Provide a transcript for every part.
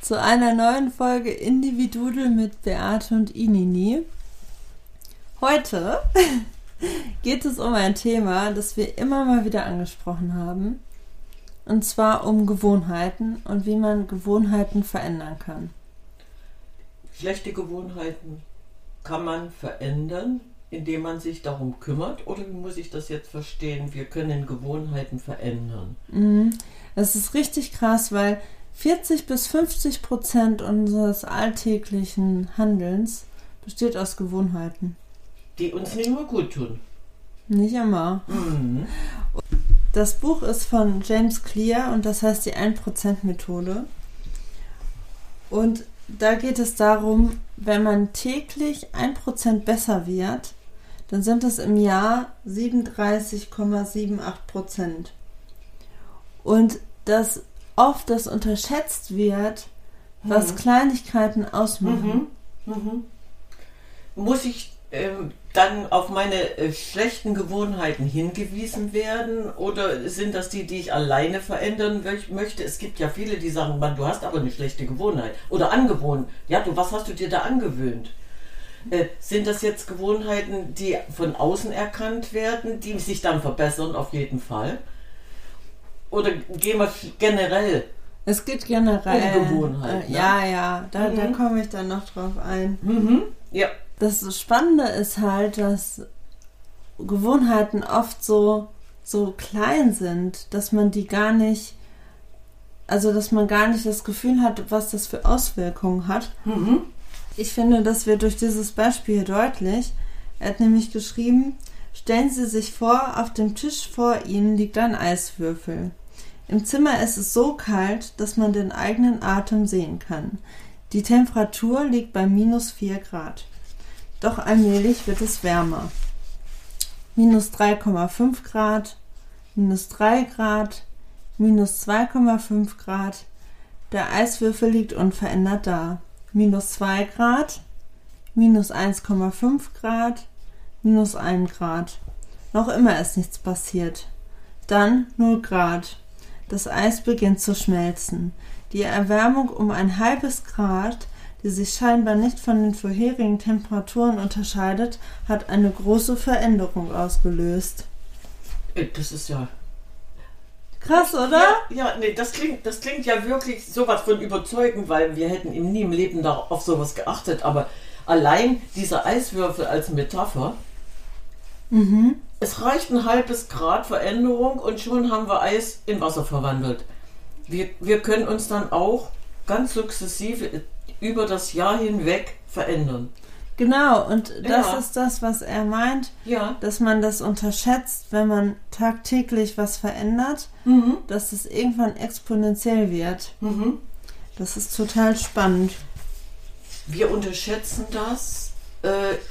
zu einer neuen Folge Individudel mit Beate und Inini. Heute geht es um ein Thema, das wir immer mal wieder angesprochen haben. Und zwar um Gewohnheiten und wie man Gewohnheiten verändern kann. Schlechte Gewohnheiten kann man verändern, indem man sich darum kümmert? Oder wie muss ich das jetzt verstehen? Wir können Gewohnheiten verändern. Mhm. Das ist richtig krass, weil 40 bis 50 Prozent unseres alltäglichen Handelns besteht aus Gewohnheiten. Die uns nicht immer gut tun. Nicht immer. Mhm. Das Buch ist von James Clear und das heißt die 1%-Methode. Und da geht es darum, wenn man täglich 1% besser wird, dann sind es im Jahr 37,78% Und das oft das unterschätzt wird, was mhm. Kleinigkeiten ausmachen. Mhm. Mhm. Muss ich ähm, dann auf meine äh, schlechten Gewohnheiten hingewiesen werden oder sind das die, die ich alleine verändern möchte? Es gibt ja viele, die sagen, man, du hast aber eine schlechte Gewohnheit oder angewohnt. Ja, du, was hast du dir da angewöhnt? Äh, sind das jetzt Gewohnheiten, die von außen erkannt werden, die sich dann verbessern, auf jeden Fall? Oder gehen wir generell? Es geht generell. Gewohnheit. Äh, ne? Ja, ja, da, mhm. da komme ich dann noch drauf ein. Mhm. Ja. Das Spannende ist halt, dass Gewohnheiten oft so, so klein sind, dass man die gar nicht, also dass man gar nicht das Gefühl hat, was das für Auswirkungen hat. Mhm. Ich finde, das wird durch dieses Beispiel deutlich. Er hat nämlich geschrieben, Stellen Sie sich vor, auf dem Tisch vor Ihnen liegt ein Eiswürfel. Im Zimmer ist es so kalt, dass man den eigenen Atem sehen kann. Die Temperatur liegt bei minus 4 Grad. Doch allmählich wird es wärmer. Minus 3,5 Grad, minus 3 Grad, minus 2,5 Grad. Der Eiswürfel liegt unverändert da. Minus 2 Grad, minus 1,5 Grad, minus 1 Grad. Noch immer ist nichts passiert. Dann 0 Grad. Das Eis beginnt zu schmelzen. Die Erwärmung um ein halbes Grad, die sich scheinbar nicht von den vorherigen Temperaturen unterscheidet, hat eine große Veränderung ausgelöst. Äh, das ist ja. Krass, oder? Ja, ja, nee, das klingt, das klingt ja wirklich sowas von überzeugend, weil wir hätten nie im Leben auf sowas geachtet. Aber allein dieser Eiswürfel als Metapher, Mhm. Es reicht ein halbes Grad Veränderung und schon haben wir Eis in Wasser verwandelt. Wir, wir können uns dann auch ganz sukzessive über das Jahr hinweg verändern. Genau, und das ja. ist das, was er meint, ja. dass man das unterschätzt, wenn man tagtäglich was verändert, mhm. dass es irgendwann exponentiell wird. Mhm. Das ist total spannend. Wir unterschätzen das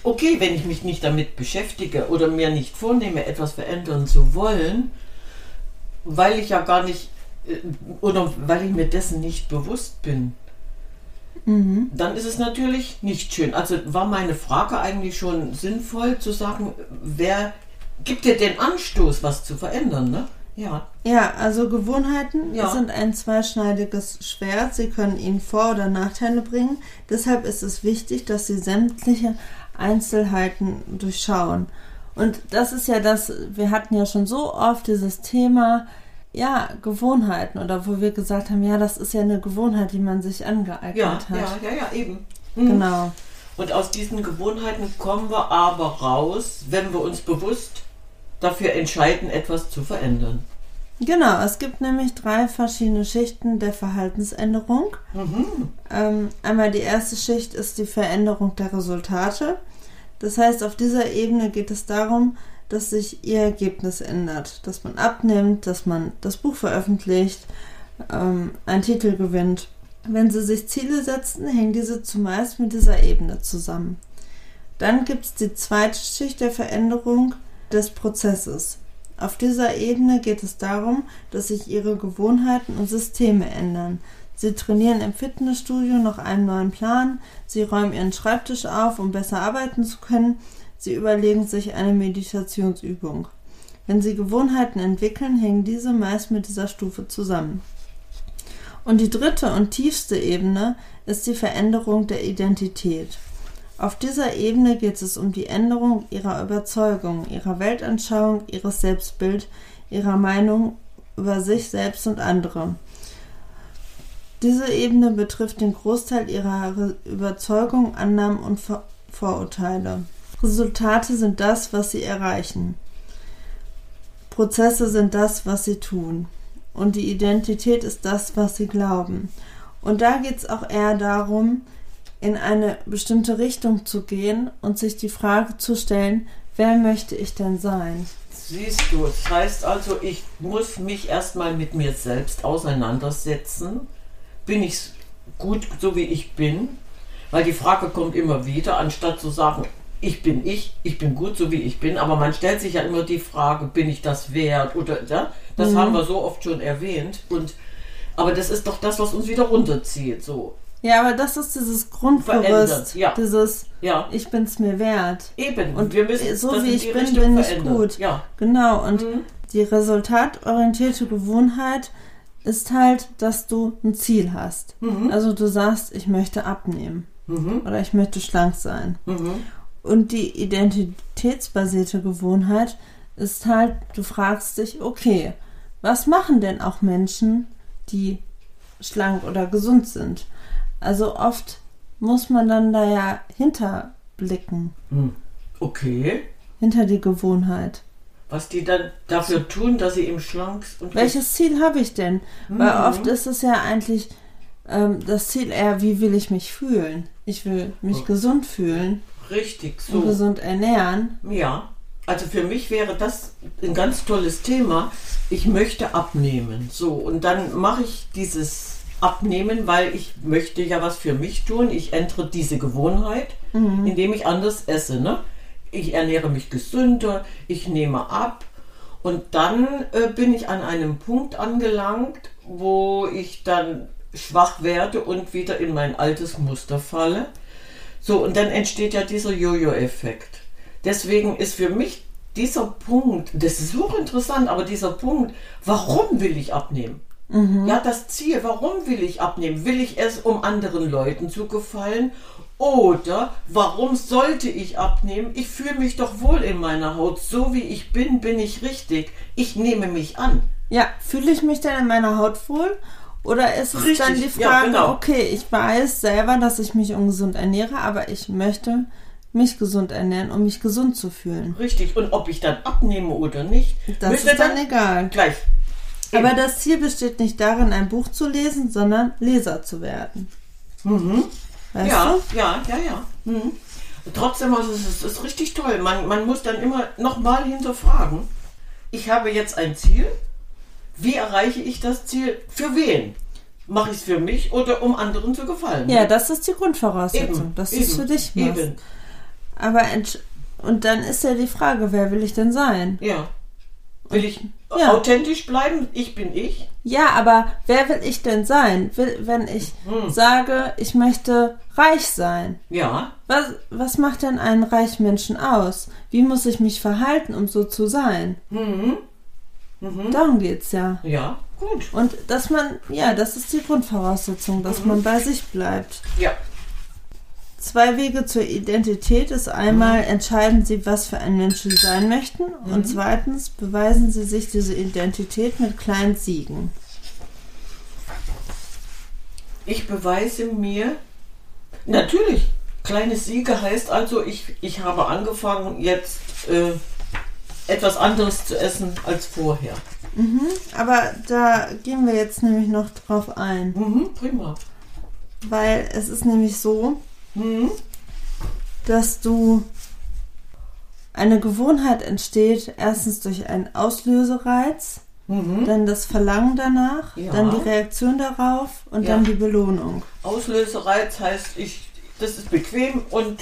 okay, wenn ich mich nicht damit beschäftige oder mir nicht vornehme, etwas verändern zu wollen, weil ich ja gar nicht äh, oder weil ich mir dessen nicht bewusst bin, mhm. dann ist es natürlich nicht schön. Also war meine Frage eigentlich schon sinnvoll zu sagen, wer gibt dir den Anstoß, was zu verändern, ne? Ja. Ja, also Gewohnheiten ja. sind ein zweischneidiges Schwert. Sie können Ihnen Vor- oder Nachteile bringen. Deshalb ist es wichtig, dass Sie sämtliche Einzelheiten durchschauen. Und das ist ja das, wir hatten ja schon so oft dieses Thema, ja, Gewohnheiten oder wo wir gesagt haben, ja, das ist ja eine Gewohnheit, die man sich angeeignet ja, hat. Ja, ja, ja, eben. Mhm. Genau. Und aus diesen Gewohnheiten kommen wir aber raus, wenn wir uns bewusst dafür entscheiden, etwas zu verändern. Genau, es gibt nämlich drei verschiedene Schichten der Verhaltensänderung. Ähm, einmal die erste Schicht ist die Veränderung der Resultate. Das heißt, auf dieser Ebene geht es darum, dass sich ihr Ergebnis ändert, dass man abnimmt, dass man das Buch veröffentlicht, ähm, einen Titel gewinnt. Wenn Sie sich Ziele setzen, hängen diese zumeist mit dieser Ebene zusammen. Dann gibt es die zweite Schicht der Veränderung des Prozesses. Auf dieser Ebene geht es darum, dass sich ihre Gewohnheiten und Systeme ändern. Sie trainieren im Fitnessstudio nach einem neuen Plan, sie räumen ihren Schreibtisch auf, um besser arbeiten zu können, sie überlegen sich eine Meditationsübung. Wenn sie Gewohnheiten entwickeln, hängen diese meist mit dieser Stufe zusammen. Und die dritte und tiefste Ebene ist die Veränderung der Identität. Auf dieser Ebene geht es um die Änderung ihrer Überzeugung, ihrer Weltanschauung, ihres Selbstbild, ihrer Meinung über sich selbst und andere. Diese Ebene betrifft den Großteil ihrer Re Überzeugung, Annahmen und Vor Vorurteile. Resultate sind das, was sie erreichen. Prozesse sind das, was sie tun. Und die Identität ist das, was sie glauben. Und da geht es auch eher darum, in eine bestimmte Richtung zu gehen und sich die Frage zu stellen, wer möchte ich denn sein? Siehst du, das heißt also, ich muss mich erstmal mit mir selbst auseinandersetzen. Bin ich gut so wie ich bin? Weil die Frage kommt immer wieder, anstatt zu sagen, ich bin ich, ich bin gut so wie ich bin, aber man stellt sich ja immer die Frage, bin ich das wert oder ja? Das Mhm. haben wir so oft schon erwähnt und aber das ist doch das, was uns wieder runterzieht, so. Ja, aber das ist dieses Grundgerüst, ja. dieses Ja, Ich bin's mir wert. eben. Und wir müssen so wie ich bin, Richtung bin ich verändern. gut. Ja. Genau, und Mhm. die resultatorientierte Gewohnheit ist halt, dass du ein Ziel hast. Mhm. Also du sagst, ich möchte abnehmen Mhm. oder ich möchte schlank sein. Mhm. Und die identitätsbasierte Gewohnheit ist halt, du fragst dich, okay, was machen denn auch Menschen, die schlank oder gesund sind? Also oft muss man dann da ja hinterblicken, Hm. Okay. hinter die Gewohnheit. Was die dann dafür tun, dass sie im schlank und Welches Ziel habe ich denn? Weil Mhm. oft ist es ja eigentlich ähm, das Ziel eher, wie will ich mich fühlen? Ich will mich Oh. gesund fühlen richtig und so. gesund ernähren. Ja. Also für mich wäre das ein ganz tolles Thema. Ich möchte abnehmen. So, und dann mache ich dieses Abnehmen, weil ich möchte ja was für mich tun. Ich ändere diese Gewohnheit, indem ich anders esse. Ne? Ich ernähre mich gesünder, ich nehme ab. Und dann äh, bin ich an einem Punkt angelangt, wo ich dann schwach werde und wieder in mein altes Muster falle. So, und dann entsteht ja dieser Jojo-Effekt. Deswegen ist für mich dieser Punkt, das ist hochinteressant, aber dieser Punkt, warum will ich abnehmen? Ja, das Ziel, warum will ich abnehmen? Will ich es, um anderen Leuten zu gefallen? Oder warum sollte ich abnehmen? Ich fühle mich doch wohl in meiner Haut. So wie ich bin, bin ich richtig. Ich nehme mich an. Ja, fühle ich mich denn in meiner Haut wohl? Oder ist es Richtig, dann die ja, Frage, genau. okay, ich weiß selber, dass ich mich ungesund ernähre, aber ich möchte mich gesund ernähren, um mich gesund zu fühlen. Richtig. Und ob ich dann abnehme oder nicht, Das ist dann egal. gleich. Aber das Ziel besteht nicht darin, ein Buch zu lesen, sondern Leser zu werden. Mhm. Weißt ja, du? ja, ja, ja. Mhm. Trotzdem, also es ist, es ist richtig toll. Man, man muss dann immer nochmal hinterfragen. Ich habe jetzt ein Ziel. Wie erreiche ich das Ziel? Für wen? Mache ich es für mich oder um anderen zu gefallen? Ja, das ist die Grundvoraussetzung, dass du es für dich machst. Eben, Aber und dann ist ja die Frage, wer will ich denn sein? ja. Will ich Ja. authentisch bleiben? Ich bin ich. Ja, aber wer will ich denn sein? Will, wenn ich Hm. sage, ich möchte reich sein. Ja, Was, was macht denn einen reichen Menschen aus? Wie muss ich mich verhalten, um so zu sein? mhm. Mhm. Darum geht's ja. ja, gut. Und dass man, ja, das ist die Grundvoraussetzung, dass Mhm. man bei sich bleibt. Ja, Zwei Wege zur Identität ist einmal, Mhm. entscheiden Sie, was für ein Mensch Sie sein möchten. Und zweitens, beweisen Sie sich diese Identität mit kleinen Siegen. ich beweise mir, natürlich, kleine Siege heißt also, ich, ich habe angefangen, jetzt äh, etwas anderes zu essen als vorher. Aber da gehen wir jetzt nämlich noch drauf ein. Mhm, prima. Weil es ist nämlich so, Mhm. dass du eine Gewohnheit entsteht, erstens durch einen Auslösereiz, Mhm. dann das Verlangen danach, Ja. dann die Reaktion darauf und Ja. dann die Belohnung. Auslösereiz heißt, ich, das ist bequem und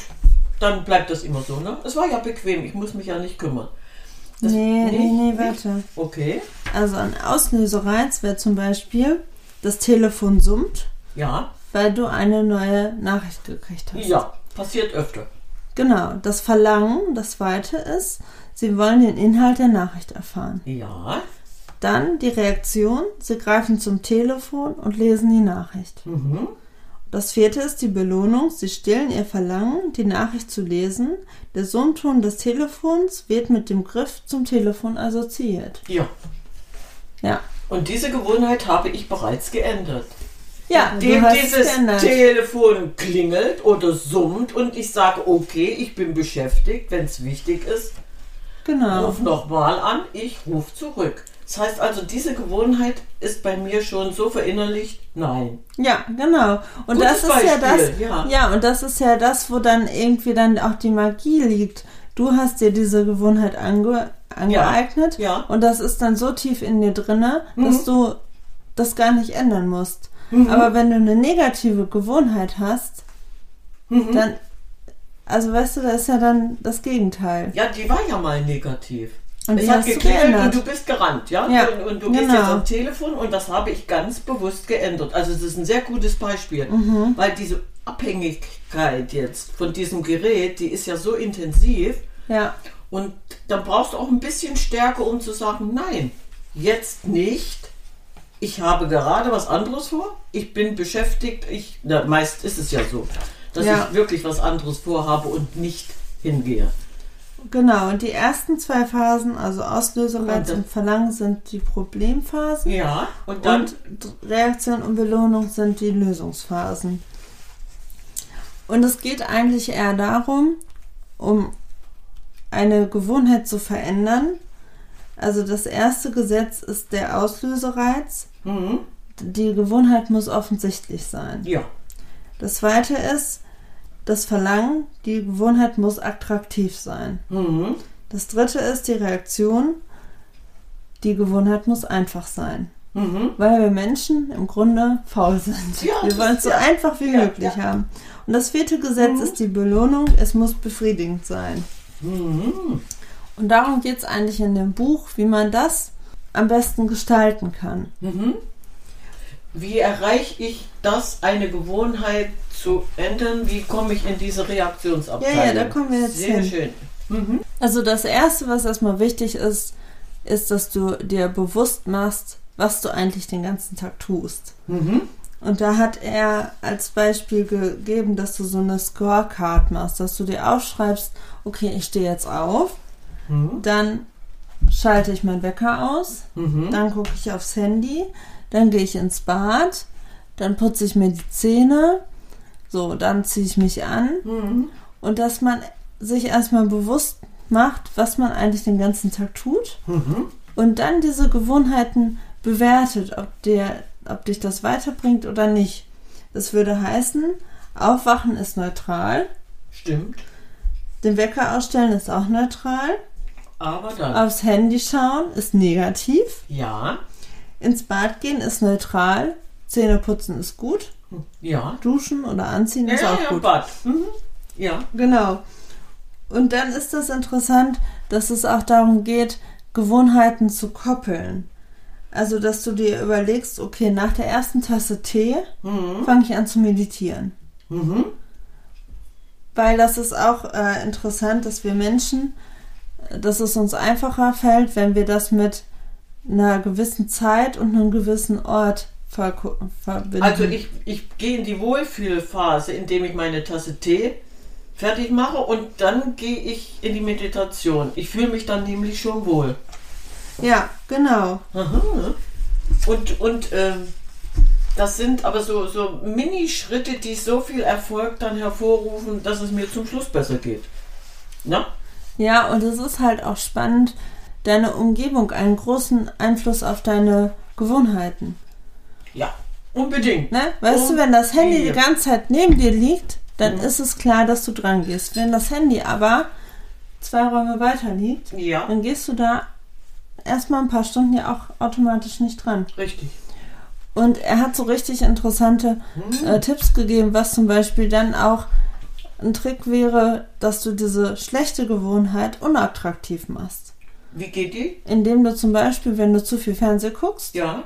dann bleibt das immer so, ne? Es war ja bequem, ich muss mich ja nicht kümmern. Das- nee, nee, nee, nicht? warte. Okay, Also ein Auslösereiz wäre zum Beispiel, das Telefon summt, ja, weil du eine neue Nachricht gekriegt hast. ja, passiert öfter. Genau, das Verlangen, das zweite ist, sie wollen den Inhalt der Nachricht erfahren. Ja, Dann die Reaktion, sie greifen zum Telefon und lesen die Nachricht. mhm. Das vierte ist die Belohnung, sie stillen ihr Verlangen, die Nachricht zu lesen. Der Summton des Telefons wird mit dem Griff zum Telefon assoziiert. ja. Ja. Und diese Gewohnheit habe ich bereits geändert. Ja, Dem dieses. Telefon klingelt oder summt und ich sage, okay, ich bin beschäftigt, wenn es wichtig ist, Genau. ruf nochmal an, ich rufe zurück. Das heißt also, diese Gewohnheit ist bei mir schon so verinnerlicht, nein. Ja, genau. Und Gutes das ist ja das. Beispiel, ja. und das ist ja das, wo dann irgendwie dann auch die Magie liegt. Du hast dir diese Gewohnheit ange, angeeignet ja. und das ist dann so tief in dir drinne, dass Mhm. du das gar nicht ändern musst. Aber wenn du eine negative Gewohnheit hast, Mhm. dann, also weißt du, das ist ja dann das Gegenteil. Ja, die war ja mal negativ. Und es die hat geklingelt und du bist gerannt, ja? Ja, und, und du gehst genau. jetzt am Telefon und das habe ich ganz bewusst geändert. Also es ist ein sehr gutes Beispiel, Mhm. weil diese Abhängigkeit jetzt von diesem Gerät, die ist ja so intensiv Ja, und dann brauchst du auch ein bisschen Stärke, um zu sagen, nein, jetzt nicht. Ich habe gerade was anderes vor. Ich bin beschäftigt. Ich, na, meist ist es ja so, dass Ja. ich wirklich was anderes vorhabe und nicht hingehe. genau. Und die ersten zwei Phasen, also Auslösereiz Und das- und Verlangen, sind die Problemphasen. Ja, und dann Und Reaktion und Belohnung sind die Lösungsphasen. Und es geht eigentlich eher darum, um eine Gewohnheit zu verändern. Also das erste Gesetz ist der Auslösereiz. Mhm. Die Gewohnheit muss offensichtlich sein. Ja. Das zweite ist das Verlangen. Die Gewohnheit muss attraktiv sein. Mhm. Das dritte ist die Reaktion. Die Gewohnheit muss einfach sein. Mhm. Weil wir Menschen im Grunde faul sind. Ja, wir wollen es so ja. einfach wie Ja, möglich haben. Und das vierte Gesetz Mhm. ist die Belohnung. Es muss befriedigend sein. Und darum geht es eigentlich in dem Buch, wie man das am besten gestalten kann. Mhm. Wie erreiche ich das, eine Gewohnheit zu ändern? Wie komme ich in diese Reaktionsabteilung? Ja, ja, da kommen wir jetzt Sehr hin. schön. Mhm. Also das Erste, was erstmal wichtig ist, ist, dass du dir bewusst machst, was du eigentlich den ganzen Tag tust. Mhm. Und da hat er als Beispiel gegeben, dass du so eine Scorecard machst, dass du dir aufschreibst, okay, ich stehe jetzt auf, Mhm. dann schalte ich meinen Wecker aus, Mhm. dann gucke ich aufs Handy, dann gehe ich ins Bad, dann putze ich mir die Zähne, so, dann ziehe ich mich an Mhm. und dass man sich erstmal bewusst macht, was man eigentlich den ganzen Tag tut Mhm. und dann diese Gewohnheiten bewertet, ob, der, ob dich das weiterbringt oder nicht. Das würde heißen, Aufwachen ist neutral, Stimmt. den Wecker ausstellen ist auch neutral, Aber dann. aufs Handy schauen ist negativ, Ja. ins Bad gehen ist neutral, Zähne putzen ist gut, Ja. duschen oder anziehen Ja, ist auch ja, gut. Bad. Mhm. Ja. Genau. Und dann ist das interessant, dass es auch darum geht, Gewohnheiten zu koppeln. Also, dass du dir überlegst, okay, nach der ersten Tasse Tee Mhm. fange ich an zu meditieren. Mhm. Weil das ist auch äh, interessant, dass wir Menschen, dass es uns einfacher fällt, wenn wir das mit einer gewissen Zeit und einem gewissen Ort verbinden. Also ich, ich gehe in die Wohlfühlphase, indem ich meine Tasse Tee fertig mache und dann gehe ich in die Meditation. Ich fühle mich dann nämlich schon wohl. Ja, genau. Aha. Und, und ähm, das sind aber so, so Minischritte, die so viel Erfolg dann hervorrufen, dass es mir zum Schluss besser geht. Na? Ja, und es ist halt auch spannend, deine Umgebung einen großen Einfluss auf deine Gewohnheiten. Ja, unbedingt. Ne? Weißt Um du, wenn das Handy die ganze Zeit neben dir liegt, dann Mhm. ist es klar, dass du dran gehst. Wenn das Handy aber zwei Räume weiter liegt, Ja, dann gehst du da erstmal ein paar Stunden ja auch automatisch nicht dran. richtig. Und er hat so richtig interessante Hm. äh, Tipps gegeben, was zum Beispiel dann auch ein Trick wäre, dass du diese schlechte Gewohnheit unattraktiv machst. Wie geht die? Indem du zum Beispiel, wenn du zu viel Fernsehen guckst, Ja.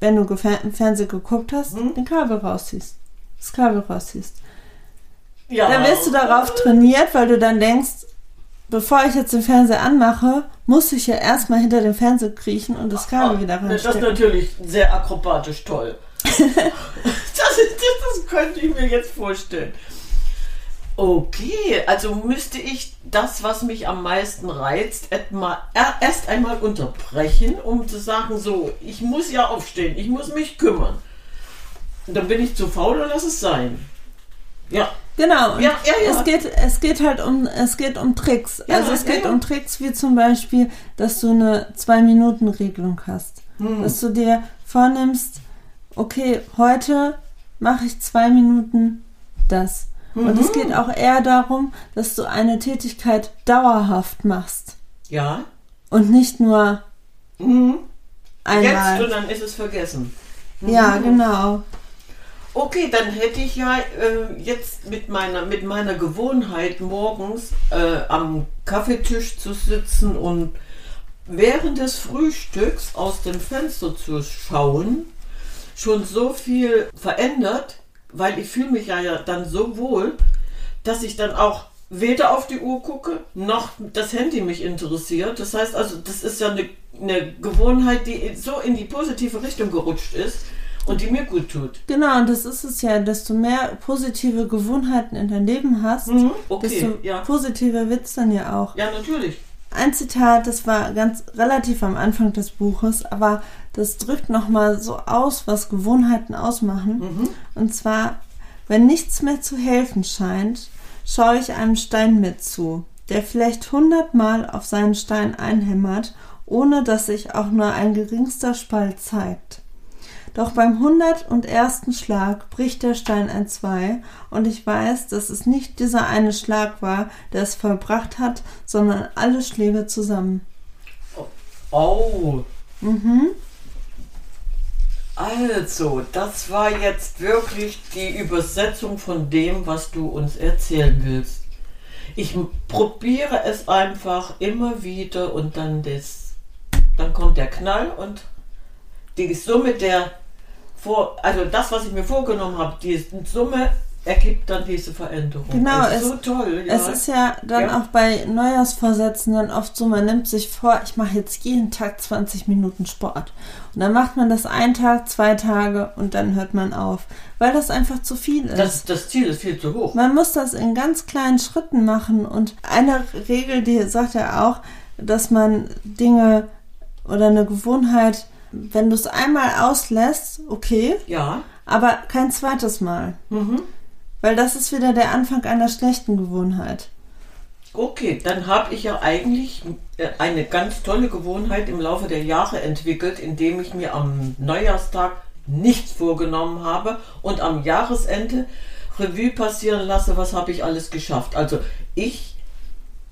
wenn du Fernsehen geguckt hast, Mhm. den Kabel rausziehst. Das Kabel rausziehst. ja. Dann wirst du darauf trainiert, weil du dann denkst, bevor ich jetzt den Fernseher anmache, muss ich ja erstmal hinter dem Fernseher kriechen und das Kabel wieder Das ist reinstecken. natürlich sehr akrobatisch toll. das, das, das könnte ich mir jetzt vorstellen. Okay, also müsste ich das, was mich am meisten reizt, er- erst einmal unterbrechen, um zu sagen, so, ich muss ja aufstehen, ich muss mich kümmern. Und dann bin ich zu faul und lass es sein. Ja, Genau. Ja, ja, ja. Es geht, es geht halt um, es geht um Tricks. Ja, also es geht ja. um Tricks wie zum Beispiel, dass du eine Zwei-Minuten-Regelung hast. Hm. Dass du dir vornimmst, okay, heute mache ich zwei Minuten das. Und Mhm. es geht auch eher darum, dass du eine Tätigkeit dauerhaft machst. ja. Und nicht nur Mhm. Jetzt einmal. und dann ist es vergessen. Ja, Mhm. genau. Okay, dann hätte ich ja äh, jetzt mit meiner, mit meiner Gewohnheit morgens äh, am Kaffeetisch zu sitzen und während des Frühstücks aus dem Fenster zu schauen, schon so viel verändert, weil ich fühle mich ja, ja dann so wohl, dass ich dann auch weder auf die Uhr gucke, noch das Handy mich interessiert. Das heißt also, das ist ja eine, eine Gewohnheit, die so in die positive Richtung gerutscht ist und die mir gut tut. Genau, und das ist es ja, desto mehr positive Gewohnheiten in dein Leben hast, Mhm, okay, desto ja. positiver wird's dann ja auch. Ja, natürlich. Ein Zitat, das war ganz relativ am Anfang des Buches, aber das drückt nochmal so aus, was Gewohnheiten ausmachen. Mhm. Und zwar, wenn nichts mehr zu helfen scheint, schaue ich einem Stein mit zu, der vielleicht hundertmal auf seinen Stein einhämmert, ohne dass sich auch nur ein geringster Spalt zeigt. Doch beim hundertundersten Schlag bricht der Stein entzwei und ich weiß, dass es nicht dieser eine Schlag war, der es vollbracht hat, sondern alle Schläge zusammen. Oh, Mhm. also, das war jetzt wirklich die Übersetzung von dem, was du uns erzählen willst. Ich probiere es einfach immer wieder und dann das, dann kommt der Knall und die Summe der vor, also das, was ich mir vorgenommen habe, die Summe ergibt dann diese Veränderung. Genau, das ist es- so toll. Ja. Es ist ja dann Ja. auch bei Neujahrsvorsätzen dann oft so, man nimmt sich vor, ich mache jetzt jeden Tag 20 Minuten Sport. Und dann macht man das einen Tag, zwei Tage und dann hört man auf, weil das einfach zu viel ist. das, das Ziel ist viel zu hoch. Man muss das in ganz kleinen Schritten machen und eine Regel, die sagt er auch, dass man Dinge oder eine Gewohnheit, wenn du es einmal auslässt, okay, Ja. aber kein zweites Mal. Mhm. Weil das ist wieder der Anfang einer schlechten Gewohnheit. Okay, dann habe ich ja eigentlich äh, eine ganz tolle Gewohnheit im Laufe der Jahre entwickelt, indem ich mir am Neujahrstag nichts vorgenommen habe und am Jahresende Revue passieren lasse, was habe ich alles geschafft. Also ich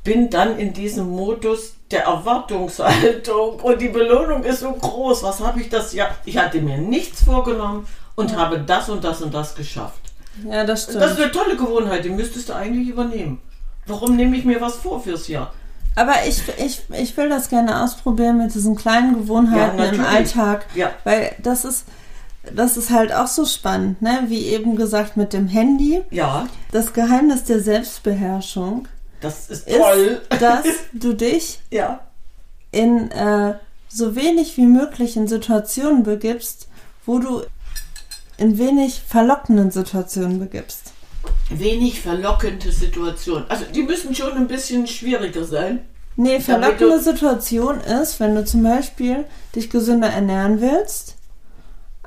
bin dann in diesem Modus der Erwartungshaltung und die Belohnung ist so groß. Was habe ich das Jahr? Ich hatte mir nichts vorgenommen und habe das und das und das geschafft. Ja, das stimmt. Das ist eine tolle Gewohnheit, die müsstest du eigentlich übernehmen. Warum nehme ich mir was vor fürs Jahr? Aber ich, ich, ich will das gerne ausprobieren mit diesen kleinen Gewohnheiten Ja, im. Alltag. Ja. Weil das ist, das ist halt auch so spannend, ne? Wie eben gesagt mit dem Handy. Ja, Das Geheimnis der Selbstbeherrschung das ist ist, toll. dass du dich ja. in äh, so wenig wie möglich in Situationen begibst, wo du in wenig verlockenden Situationen begibst. Wenig verlockende Situation. Also die müssen schon ein bisschen schwieriger sein. Nee, verlockende Situation ist, wenn du zum Beispiel dich gesünder ernähren willst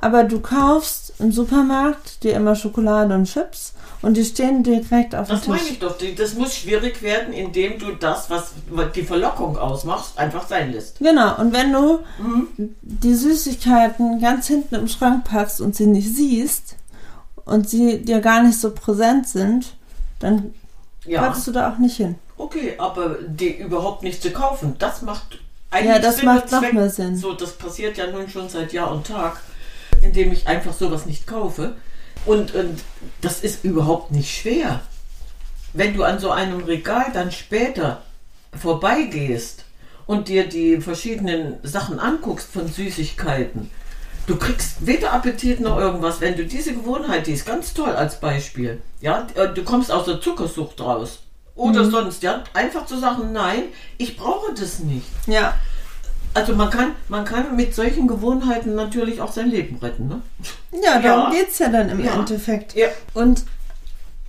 aber du kaufst im Supermarkt dir immer Schokolade und Chips und die stehen direkt auf dem Das meine Tisch. ich doch. Das muss schwierig werden, indem du das, was die Verlockung ausmacht, einfach sein lässt. Genau, und wenn du Mhm. die Süßigkeiten ganz hinten im Schrank packst und sie nicht siehst und sie dir gar nicht so präsent sind, dann Ja. packst du da auch nicht hin. Okay, aber die überhaupt nicht zu kaufen, das macht eigentlich Ja, das Sinn macht noch mehr Sinn. So, das passiert ja nun schon seit Jahr und Tag, indem ich einfach sowas nicht kaufe. Und, und das ist überhaupt nicht schwer. Wenn du an so einem Regal dann später vorbeigehst und dir die verschiedenen Sachen anguckst von Süßigkeiten, du kriegst weder Appetit noch irgendwas, wenn du diese Gewohnheit, die ist ganz toll als Beispiel. Ja, äh, du kommst aus der Zuckersucht raus. Oder Mhm. sonst, ja, einfach zu sagen, nein, ich brauche das nicht. Ja, Also man kann, man kann mit solchen Gewohnheiten natürlich auch sein Leben retten, ne? ja, darum Ja. geht's ja dann im Ja. Endeffekt. Ja. Und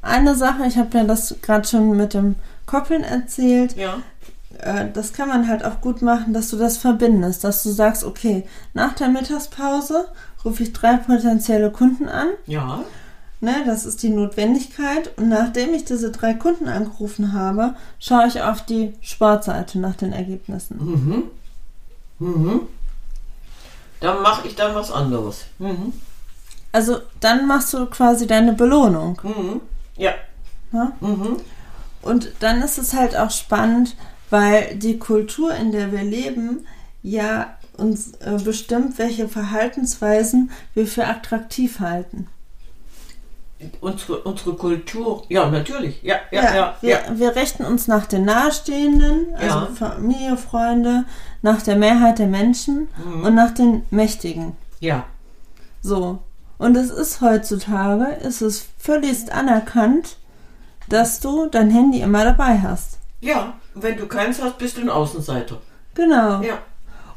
eine Sache, ich habe ja das gerade schon mit dem Koppeln erzählt, Ja. äh, das kann man halt auch gut machen, dass du das verbindest, dass du sagst, okay, nach der Mittagspause rufe ich drei potenzielle Kunden an, Ja. ne, das ist die Notwendigkeit und nachdem ich diese drei Kunden angerufen habe, schaue ich auf die Sportseite nach den Ergebnissen. Mhm. Mhm. Dann mache ich dann was anderes. Mhm. Also dann machst du quasi deine Belohnung. Mhm. Ja. Ne? Mhm. Und dann ist es halt auch spannend, weil die Kultur, in der wir leben, ja uns äh, bestimmt, welche Verhaltensweisen wir für attraktiv halten. Unsere, unsere Kultur. Ja, natürlich. Ja, ja, ja. ja, wir, wir richten uns nach den Nahestehenden, also Ja. Familie, Freunde, nach der Mehrheit der Menschen Mhm. und nach den Mächtigen. ja. So. Und es ist heutzutage, ist es völlig anerkannt, dass du dein Handy immer dabei hast. Ja. Wenn du keins hast, bist du ein Außenseiter. Genau. Ja.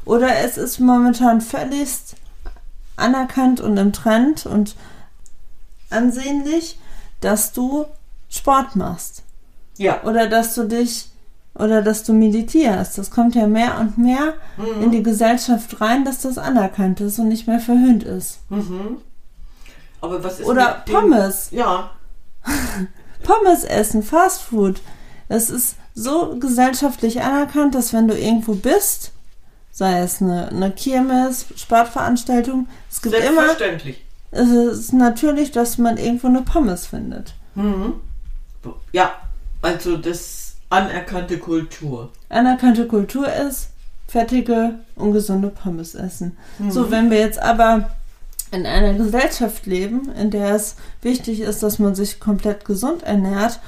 Oder es ist momentan völlig anerkannt und im Trend und ansehnlich, dass du Sport machst. Ja. Oder dass du dich oder dass du meditierst. Das kommt ja mehr und mehr in die Gesellschaft rein, dass das anerkannt ist und nicht mehr verhöhnt ist. Mhm. Aber was ist Oder mit dem- Pommes. Ja. Pommes essen, Fast Food. Es ist so gesellschaftlich anerkannt, dass wenn du irgendwo bist, sei es eine, eine Kirmes, Sportveranstaltung, es gibt immer, Selbstverständlich. Es ist natürlich, dass man irgendwo eine Pommes findet. Mhm. Ja. Also das anerkannte Kultur. Anerkannte Kultur ist fettige, ungesunde Pommes essen. So, wenn wir jetzt aber in einer Gesellschaft leben, in der es wichtig ist, dass man sich komplett gesund ernährt,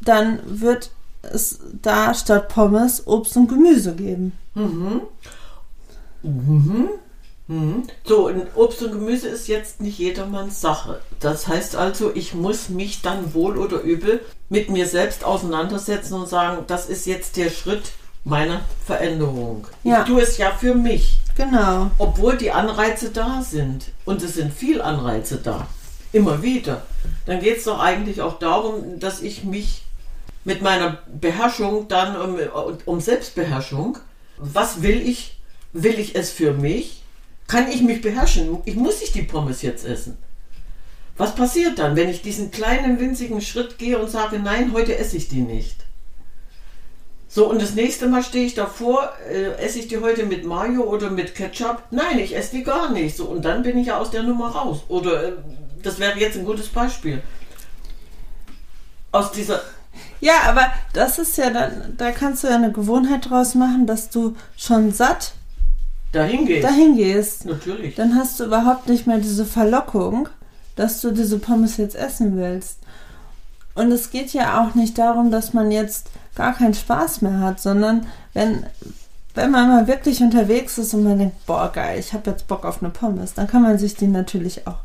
dann wird es da statt Pommes Obst und Gemüse geben. Mhm. Mhm. So, Obst und Gemüse ist jetzt nicht jedermanns Sache. Das heißt also, ich muss mich dann wohl oder übel mit mir selbst auseinandersetzen und sagen, das ist jetzt der Schritt meiner Veränderung. Ja. Ich tue es ja für mich, Genau. obwohl die Anreize da sind. Und es sind viel Anreize da. Immer wieder. Dann geht es doch eigentlich auch darum, dass ich mich mit meiner Beherrschung dann um, um Selbstbeherrschung, was will ich? Will ich es für mich? Kann ich mich beherrschen? Ich muss nicht die Pommes jetzt essen. Was passiert dann, wenn ich diesen kleinen winzigen Schritt gehe und sage, nein, heute esse ich die nicht? So, und das nächste Mal stehe ich davor, äh, esse ich die heute mit Mayo oder mit Ketchup? Nein, ich esse die gar nicht. So, und dann bin ich ja aus der Nummer raus. Oder äh, das wäre jetzt ein gutes Beispiel. Aus dieser. Ja, aber das ist ja dann, da kannst du ja eine Gewohnheit draus machen, dass du schon satt Dahin geht. dahin gehst. Natürlich. Dann hast du überhaupt nicht mehr diese Verlockung, dass du diese Pommes jetzt essen willst. Und es geht ja auch nicht darum, dass man jetzt gar keinen Spaß mehr hat, sondern wenn, wenn man mal wirklich unterwegs ist und man denkt, boah geil, ich habe jetzt Bock auf eine Pommes, dann kann man sich die natürlich auch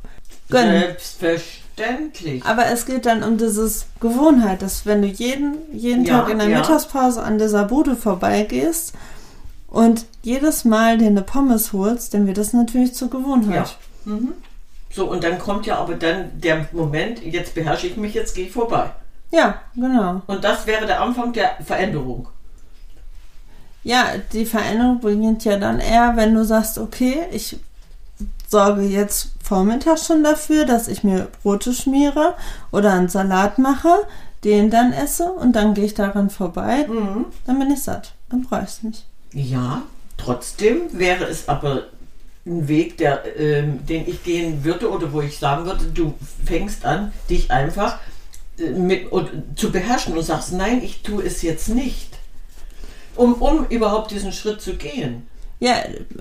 gönnen. Selbstverständlich. Aber es geht dann um dieses Gewohnheit, dass wenn du jeden, jeden Ja, Tag in der ja. Mittagspause an dieser Bude vorbeigehst und jedes Mal dir eine Pommes holst, dann wird das natürlich zur Ja. Gewohnheit. Mhm. So, und dann kommt ja aber dann der Moment, jetzt beherrsche ich mich, jetzt gehe ich vorbei. Ja, genau. Und das wäre der Anfang der Veränderung. Ja, die Veränderung beginnt ja dann eher, wenn du sagst, okay, ich sorge jetzt vormittags schon dafür, dass ich mir Brote schmiere oder einen Salat mache, den dann esse und dann gehe ich daran vorbei. Mhm. Dann bin ich satt. Dann brauche ich es nicht. Ja, trotzdem wäre es aber ein Weg, der, ähm, den ich gehen würde oder wo ich sagen würde, du fängst an, dich einfach äh, mit, und, zu beherrschen und sagst, nein, ich tue es jetzt nicht. Um, um überhaupt diesen Schritt zu gehen. Ja,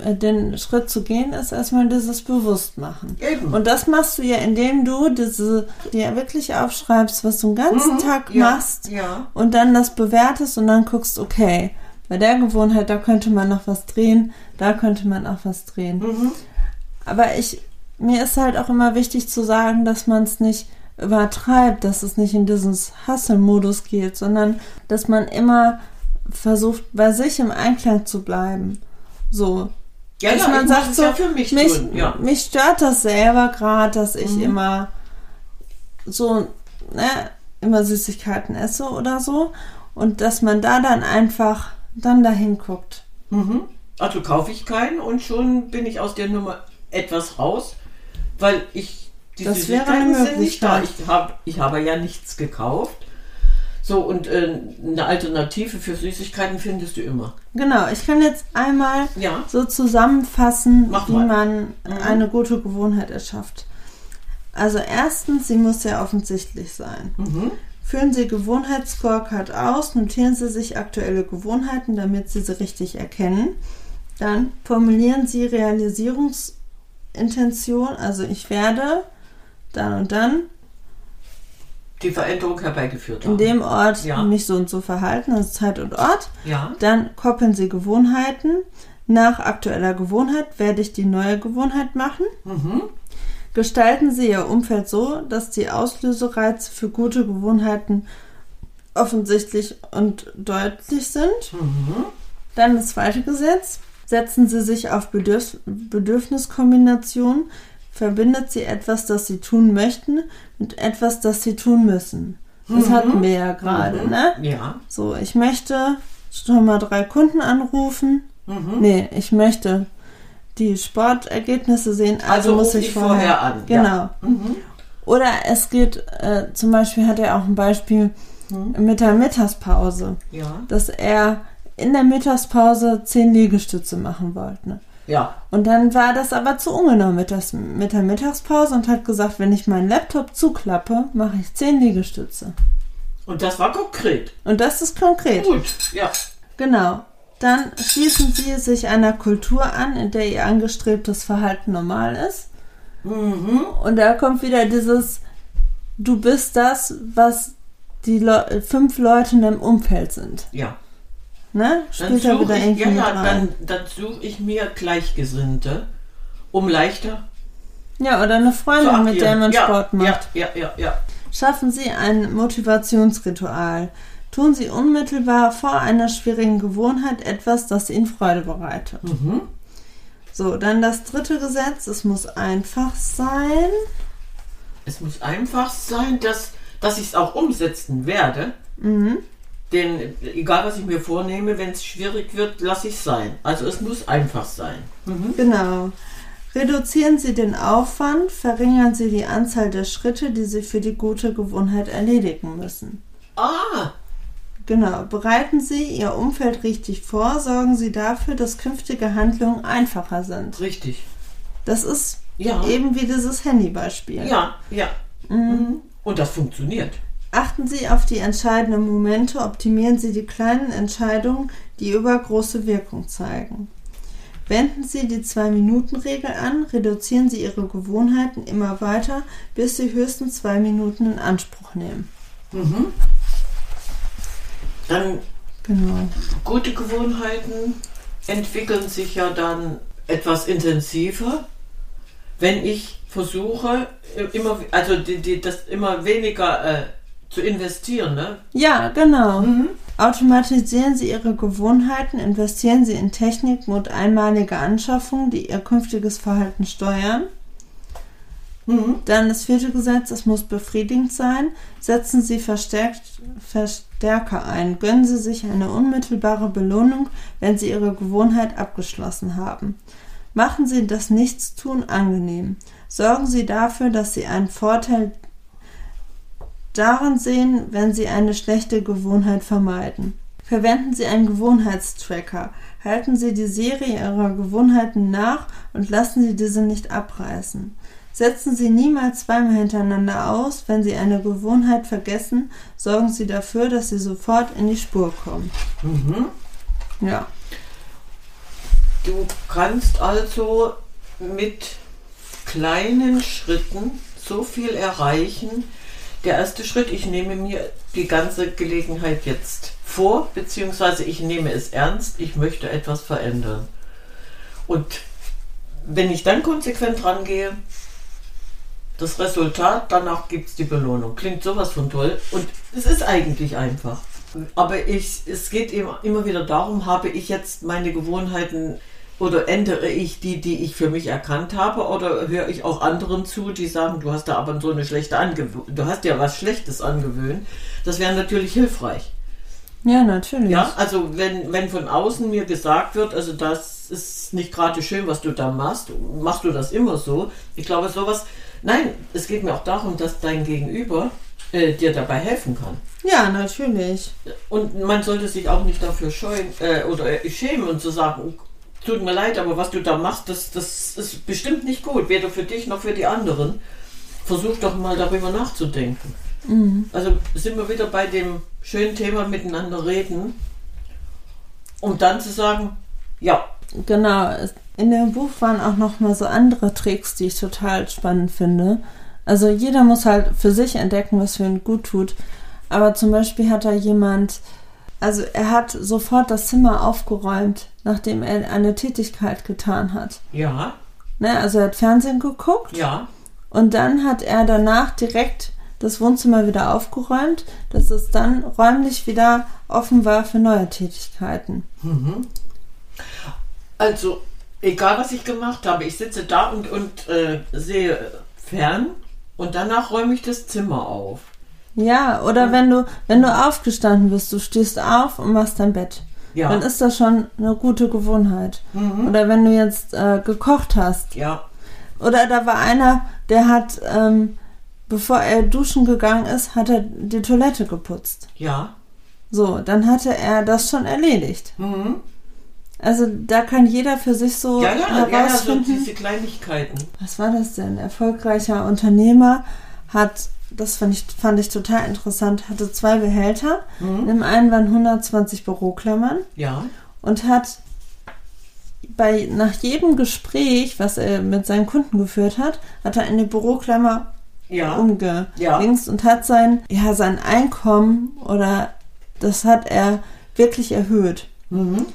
äh, den Schritt zu gehen ist erstmal dieses Bewusstmachen. Eben. Und das machst du ja, indem du diese, dir wirklich aufschreibst, was du den ganzen Mhm, Tag ja, machst Ja. und dann das bewertest und dann guckst, okay, bei der Gewohnheit, da könnte man noch was drehen, da könnte man auch was drehen. Mhm. Aber ich, mir ist halt auch immer wichtig zu sagen, dass man es nicht übertreibt, dass es nicht in diesen Hustle-Modus geht, sondern dass man immer versucht, bei sich im Einklang zu bleiben. So. Ja, Dass ja, man ich sagt so, ja für mich, mich, tun. Ja. mich stört das selber gerade, dass ich Mhm. immer so, ne, immer Süßigkeiten esse oder so. Und dass man da dann einfach dann dahin guckt. Mhm. Also kaufe ich keinen und schon bin ich aus der Nummer etwas raus, weil ich die Das wäre eine Süßigkeiten sind nicht da. Ich habe ich habe ja nichts gekauft. So, und äh, eine Alternative für Süßigkeiten findest du immer. Genau, ich kann jetzt einmal Ja. so zusammenfassen, Mach wie mal. man eine gute Gewohnheit erschafft. Also erstens, sie muss sehr offensichtlich sein. Mhm. Füllen Sie Gewohnheitsscorecard aus, notieren Sie sich aktuelle Gewohnheiten, damit Sie sie richtig erkennen. Dann formulieren Sie Realisierungsintention, also ich werde dann und dann Die Veränderung herbeigeführt haben. in dem Ort Ja. mich so und so verhalten, also Zeit und Ort. ja. Dann koppeln Sie Gewohnheiten. Nach aktueller Gewohnheit werde ich die neue Gewohnheit machen. Mhm. Gestalten Sie Ihr Umfeld so, dass die Auslösereize für gute Gewohnheiten offensichtlich und deutlich sind. Mhm. Dann das zweite Gesetz. Setzen Sie sich auf Bedürf Bedürfniskombinationen. Verbindet Sie etwas, das Sie tun möchten, mit etwas, das Sie tun müssen. Das Mhm. hatten wir ja gerade, Mhm. ne? Ja. So, ich möchte schon mal drei Kunden anrufen. Mhm. Nee, ich möchte die Sportergebnisse sehen, also, Also muss ich vorher, vorher an, Genau. ja. Mhm. Oder es geht, äh, zum Beispiel hat er auch ein Beispiel Mhm. mit der Mittagspause, Ja. dass er in der Mittagspause zehn Liegestütze machen wollte. Ne? Ja. Und dann war das aber zu ungenau mit, das, mit der Mittagspause und hat gesagt, wenn ich meinen Laptop zuklappe, mache ich zehn Liegestütze. Und das war konkret. Und das ist konkret. Gut. Ja. Genau. Dann schließen Sie sich einer Kultur an, in der Ihr angestrebtes Verhalten normal ist. Mhm. Und da kommt wieder dieses, du bist das, was die Le fünf Leute in deinem Umfeld sind. Ja. Ne? Dann Spielt da suche wieder ich, irgendwie ja, ja, dann, dann suche ich mir Gleichgesinnte, um leichter Ja, oder eine Freundin, mit der man ja, Sport macht. Ja, ja, ja, ja. Schaffen Sie ein Motivationsritual. Tun Sie unmittelbar vor einer schwierigen Gewohnheit etwas, das Ihnen Freude bereitet. Mhm. So, dann das dritte Gesetz. Es muss einfach sein. Es muss einfach sein, dass, dass ich es auch umsetzen werde. Mhm. Denn egal, was ich mir vornehme, wenn es schwierig wird, lasse ich es sein. Also es muss einfach sein. Mhm. Genau. Reduzieren Sie den Aufwand, verringern Sie die Anzahl der Schritte, die Sie für die gute Gewohnheit erledigen müssen. Ah, Genau. Bereiten Sie Ihr Umfeld richtig vor, sorgen Sie dafür, dass künftige Handlungen einfacher sind. richtig. Das ist Ja. eben wie dieses Handybeispiel. Ja, ja. Mhm. Und das funktioniert. Achten Sie auf die entscheidenden Momente, optimieren Sie die kleinen Entscheidungen, die übergroße Wirkung zeigen. Wenden Sie die Zwei-Minuten-Regel an, reduzieren Sie Ihre Gewohnheiten immer weiter, bis Sie höchstens zwei Minuten in Anspruch nehmen. Mhm. Dann Genau. gute Gewohnheiten entwickeln sich ja dann etwas intensiver, wenn ich versuche, immer, also die, die, das immer weniger äh, zu investieren. Ne? Ja, genau. Mhm. Automatisieren Sie Ihre Gewohnheiten, investieren Sie in Techniken und einmalige Anschaffungen, die Ihr künftiges Verhalten steuern. Mhm. Dann das vierte Gesetz, es muss befriedigend sein. Setzen Sie verstärkt, Verstärker ein. Gönnen Sie sich eine unmittelbare Belohnung, wenn Sie Ihre Gewohnheit abgeschlossen haben. Machen Sie das Nichtstun angenehm. Sorgen Sie dafür, dass Sie einen Vorteil darin sehen, wenn Sie eine schlechte Gewohnheit vermeiden. Verwenden Sie einen Gewohnheitstracker. Halten Sie die Serie Ihrer Gewohnheiten nach und lassen Sie diese nicht abreißen. Setzen Sie niemals zweimal hintereinander aus. Wenn Sie eine Gewohnheit vergessen, sorgen Sie dafür, dass Sie sofort in die Spur kommen. Mhm. Ja. Du kannst also mit kleinen Schritten so viel erreichen. Der erste Schritt, ich nehme mir die ganze Gelegenheit jetzt vor, beziehungsweise ich nehme es ernst, ich möchte etwas verändern. Und wenn ich dann konsequent rangehe, das Resultat, danach gibt es die Belohnung. Klingt sowas von toll. Und es ist eigentlich einfach. Aber ich, es geht immer, immer wieder darum, habe ich jetzt meine Gewohnheiten oder ändere ich die, die ich für mich erkannt habe, oder höre ich auch anderen zu, die sagen, du hast da aber so eine schlechte Angewöhnung, du hast ja was Schlechtes angewöhnt. Das wäre natürlich hilfreich. Ja, natürlich. Ja, also wenn, wenn von außen mir gesagt wird, also das ist nicht gerade schön, was du da machst, machst du das immer so. Ich glaube, sowas, nein, es geht mir auch darum, dass dein Gegenüber äh, dir dabei helfen kann. Ja, natürlich. Und man sollte sich auch nicht dafür scheuen äh, oder schämen und zu sagen, tut mir leid, aber was du da machst, das, das ist bestimmt nicht gut, weder für dich noch für die anderen. Versuch doch mal darüber nachzudenken. Mhm. Also sind wir wieder bei dem schönen Thema miteinander reden, um dann zu sagen, ja, Genau. In dem Buch waren auch noch mal so andere Tricks, die ich total spannend finde. Also jeder muss halt für sich entdecken, was für ihn gut tut. Aber zum Beispiel hat da jemand, also er hat sofort das Zimmer aufgeräumt, nachdem er eine Tätigkeit getan hat. ja, Ne, also er hat Fernsehen geguckt ja, und dann hat er danach direkt das Wohnzimmer wieder aufgeräumt, dass es dann räumlich wieder offen war für neue Tätigkeiten. Also, egal was ich gemacht habe, ich sitze da und, und äh, sehe fern und danach räume ich das Zimmer auf. Ja, oder wenn du, wenn du aufgestanden bist, du stehst auf und machst dein Bett. Ja. Dann ist das schon eine gute Gewohnheit. Mhm. Oder wenn du jetzt äh, gekocht hast. Ja, Oder da war einer, der hat, ähm, bevor er duschen gegangen ist, hat er die Toilette geputzt. ja. So, dann hatte er das schon erledigt. Mhm. Also da kann jeder für sich so Ja, ja, ja, ja, so herausfinden. diese Kleinigkeiten. was war das denn? Erfolgreicher Unternehmer hat, das fand ich, fand ich total interessant, hatte zwei Behälter. Mhm. Im einen waren 120 Büroklammern Ja, und hat bei, nach jedem Gespräch, was er mit seinen Kunden geführt hat, hat er eine Büroklammer ja, umgedingst und hat sein, ja, sein Einkommen oder das hat er wirklich erhöht. mhm.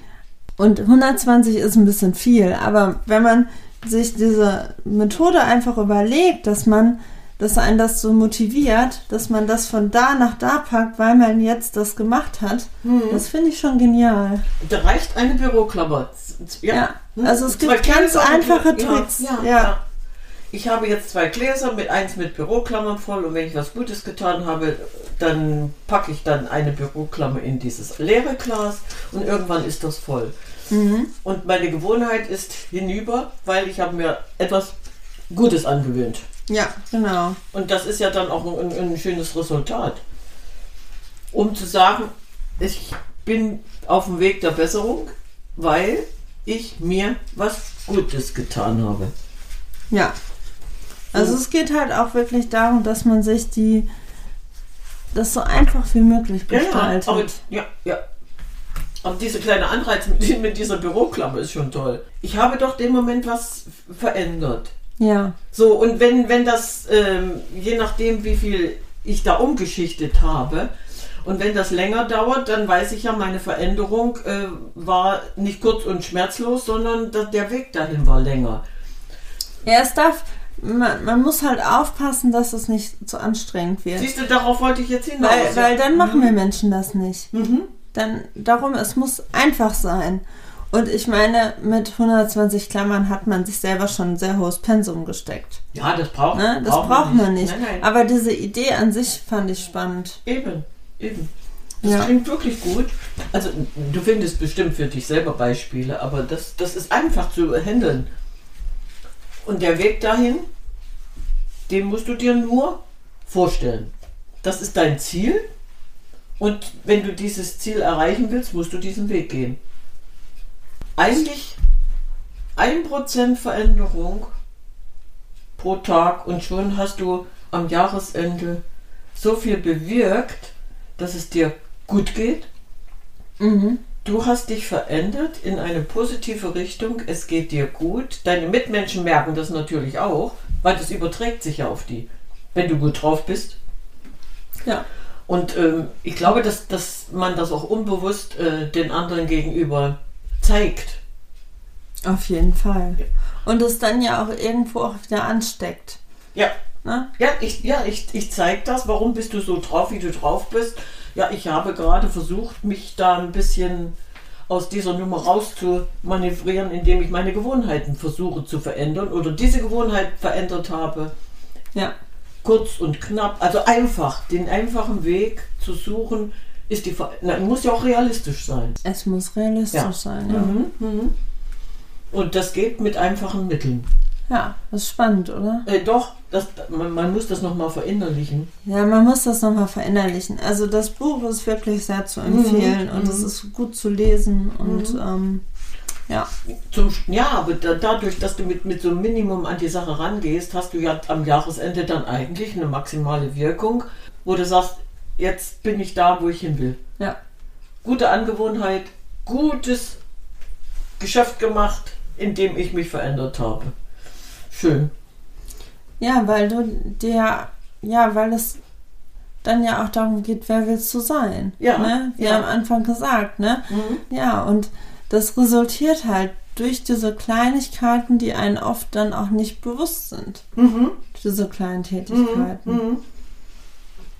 Und 120 ist ein bisschen viel, aber wenn man sich diese Methode einfach überlegt, dass man, dass einen das so motiviert, dass man das von da nach da packt, weil man jetzt das gemacht hat, Mhm. das finde ich schon genial. Da reicht eine Büroklammer. Z- z- Ja, Hm? also es Zwei gibt ganz einfache Tricks. Ja, ja, Ja. Ich habe jetzt zwei Gläser, mit eins mit Büroklammern voll und wenn ich was Gutes getan habe, dann packe ich dann eine Büroklammer in dieses leere Glas und irgendwann ist das voll. Mhm. Und meine Gewohnheit ist hinüber, weil ich habe mir etwas Gutes angewöhnt. Ja, genau. Und das ist ja dann auch ein, ein schönes Resultat. Um zu sagen, ich bin auf dem Weg der Besserung, weil ich mir was Gutes getan habe. Ja. Also So. es geht halt auch wirklich darum, dass man sich die das so einfach wie möglich Ja, ja, gestaltet. aber, ja, ja. Aber dieser kleine Anreiz mit, mit dieser Büroklammer ist schon toll. Ich habe doch den Moment was verändert. ja. So, und wenn, wenn das, ähm, je nachdem, wie viel ich da umgeschichtet habe, und wenn das länger dauert, dann weiß ich ja, meine Veränderung äh, war nicht kurz und schmerzlos, sondern der Weg dahin war länger. Ja, es darf, man, man muss halt aufpassen, dass es nicht zu anstrengend wird. Siehst du, darauf wollte ich jetzt hinaus. Weil, weil dann machen wir Menschen das nicht. Mhm. Dann darum, es muss einfach sein. Und ich meine, mit 120 Klammern hat man sich selber schon ein sehr hohes Pensum gesteckt. Ja, das braucht, Ne? Das braucht man nicht. Nein, nein. Aber diese Idee an sich fand ich spannend. Eben, eben. Das Ja. klingt wirklich gut. Also, du findest bestimmt für dich selber Beispiele, aber das, das ist einfach zu handeln. Und der Weg dahin, den musst du dir nur vorstellen. Das ist dein Ziel. Und wenn du dieses Ziel erreichen willst, musst du diesen Weg gehen. Eigentlich ein Prozent Veränderung pro Tag und schon hast du am Jahresende so viel bewirkt, dass es dir gut geht. Mhm. Du hast dich verändert in eine positive Richtung. Es geht dir gut. Deine Mitmenschen merken das natürlich auch, weil das überträgt sich ja auf die, wenn du gut drauf bist. Ja. Und ähm, ich glaube, dass, dass man das auch unbewusst äh, den anderen gegenüber zeigt. Auf jeden Fall. Und es dann ja auch irgendwo auch wieder ansteckt. Ja, Ne? ja, ich, ja, ich, ich zeige das. Warum bist du so drauf, wie du drauf bist? Ja, ich habe gerade versucht, mich da ein bisschen aus dieser Nummer rauszumanövrieren, indem ich meine Gewohnheiten versuche zu verändern oder diese Gewohnheit verändert habe. Ja. Kurz und knapp, also einfach, den einfachen Weg zu suchen, ist die Ver Na, muss ja auch realistisch sein. Es muss realistisch Ja. sein, ja. Mhm, mhm. Und das geht mit einfachen Mitteln. Ja, das ist spannend, oder? Äh, doch, das, man, man muss das nochmal verinnerlichen. Ja, man muss das nochmal verinnerlichen. Also das Buch ist wirklich sehr zu empfehlen Mhm, und es mhm. ist gut zu lesen und ähm, ja. Zum, ja, aber da, dadurch, dass du mit, mit so einem Minimum an die Sache rangehst, hast du ja am Jahresende dann eigentlich eine maximale Wirkung, wo du sagst, jetzt bin ich da, wo ich hin will. Ja. Gute Angewohnheit, gutes Geschäft gemacht, in dem ich mich verändert habe. Schön. Ja, weil du dir, ja, weil es dann ja auch darum geht, wer willst du sein? Ja, Ne? Wie ja. am Anfang gesagt, ne? Mhm. Ja, und das resultiert halt durch diese Kleinigkeiten, die einen oft dann auch nicht bewusst sind. Mhm. Diese kleinen Tätigkeiten. Mhm.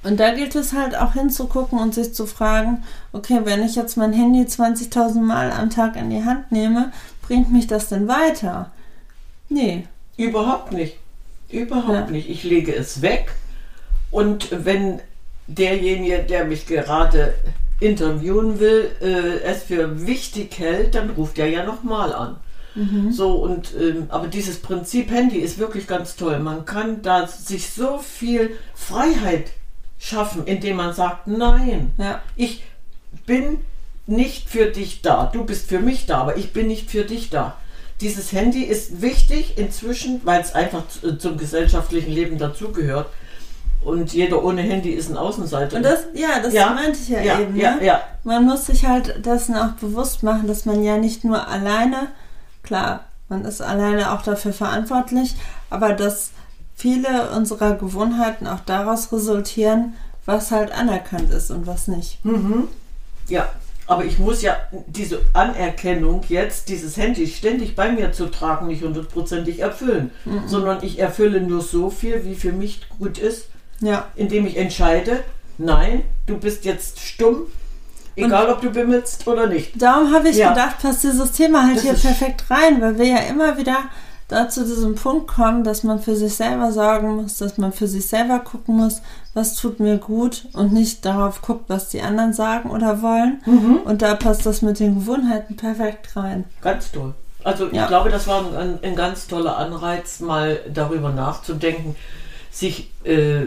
Und da gilt es halt auch hinzugucken und sich zu fragen, okay, wenn ich jetzt mein Handy 20.000 Mal am Tag in die Hand nehme, bringt mich das denn weiter? Nee. Überhaupt nicht. Überhaupt Ja. nicht. Ich lege es weg. Und wenn derjenige, der mich gerade interviewen will, äh, es für wichtig hält, dann ruft er ja nochmal an. So und ähm, aber dieses Prinzip Handy ist wirklich ganz toll. Man kann da sich so viel Freiheit schaffen, indem man sagt, nein, Ja. ich bin nicht für dich da. Du bist für mich da, aber ich bin nicht für dich da. Dieses Handy ist wichtig inzwischen, weil es einfach zu- zum gesellschaftlichen Leben dazugehört. Und jeder ohne Handy ist ein Außenseiter. Und das, ja, das Ja. meinte ich ja, ja, eben. ja, ne? ja, Man muss sich halt dessen auch bewusst machen, dass man ja nicht nur alleine, klar, man ist alleine auch dafür verantwortlich, aber dass viele unserer Gewohnheiten auch daraus resultieren, was halt anerkannt ist und was nicht. Mhm. Ja, aber ich muss ja diese Anerkennung jetzt, dieses Handy ständig bei mir zu tragen, nicht hundertprozentig erfüllen, Mhm. sondern ich erfülle nur so viel, wie für mich gut ist, Ja, indem ich entscheide, nein, du bist jetzt stumm, egal ob du bimmelst oder nicht. darum habe ich Ja. gedacht, passt dieses Thema halt Das hier perfekt rein, weil wir ja immer wieder da zu diesem Punkt kommen, dass man für sich selber sorgen muss, dass man für sich selber gucken muss, was tut mir gut und nicht darauf guckt, was die anderen sagen oder wollen. Und da passt das mit den Gewohnheiten perfekt rein. Ganz toll. Also Ja. ich glaube, das war ein, ein ganz toller Anreiz, mal darüber nachzudenken, sich äh,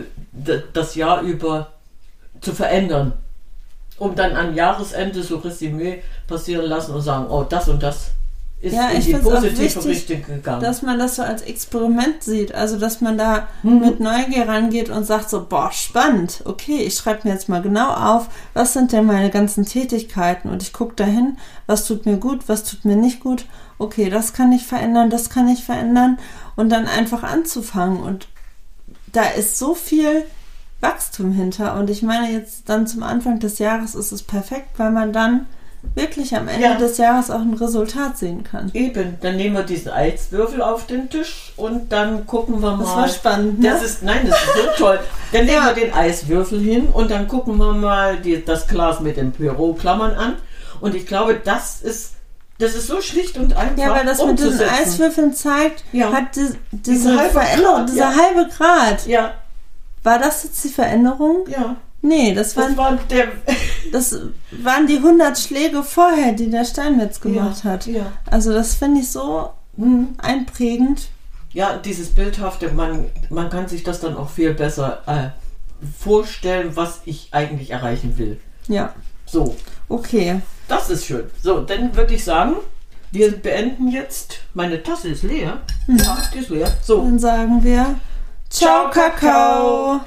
das Jahr über zu verändern, um dann am Jahresende so Resümee passieren lassen und sagen, oh, das und das ist Ja, in ich die positive wichtig, Richtung gegangen. Dass man das so als Experiment sieht, also dass man da Mhm. mit Neugier rangeht und sagt so, boah, spannend, okay, ich schreibe mir jetzt mal genau auf, was sind denn meine ganzen Tätigkeiten? Und ich gucke dahin, was tut mir gut, was tut mir nicht gut, okay, das kann ich verändern, das kann ich verändern. Und dann einfach anzufangen. Und da ist so viel Wachstum hinter. Und ich meine jetzt dann zum Anfang des Jahres ist es perfekt, weil man dann wirklich am Ende Ja. des Jahres auch ein Resultat sehen kann. Eben, dann nehmen wir diesen Eiswürfel auf den Tisch und dann gucken wir mal. Das war spannend, ne? Das ist, nein, das ist so toll. Dann legen Ja. wir den Eiswürfel hin und dann gucken wir mal die, das Glas mit den Büroklammern an. Und ich glaube, das ist, das ist so schlicht und einfach. Ja, weil das mit diesen. Eiswürfeln zeigt, Ja. hat die, diese Diese halbe Veränderung, Grad, dieser ja. halbe Grad. Ja, War das jetzt die Veränderung? ja. Nee, das Das waren, war der. das waren die 100 Schläge vorher, die der Steinmetz gemacht ja, hat. Ja. Also das finde ich so Hm. einprägend. Ja, dieses Bildhafte, man, man kann sich das dann auch viel besser äh, vorstellen, was ich eigentlich erreichen will. Ja, So, okay. das ist schön. So, dann würde ich sagen, wir beenden jetzt. Meine Tasse ist leer. Ja, die ist leer. So, Dann sagen wir Ciao, Kakao.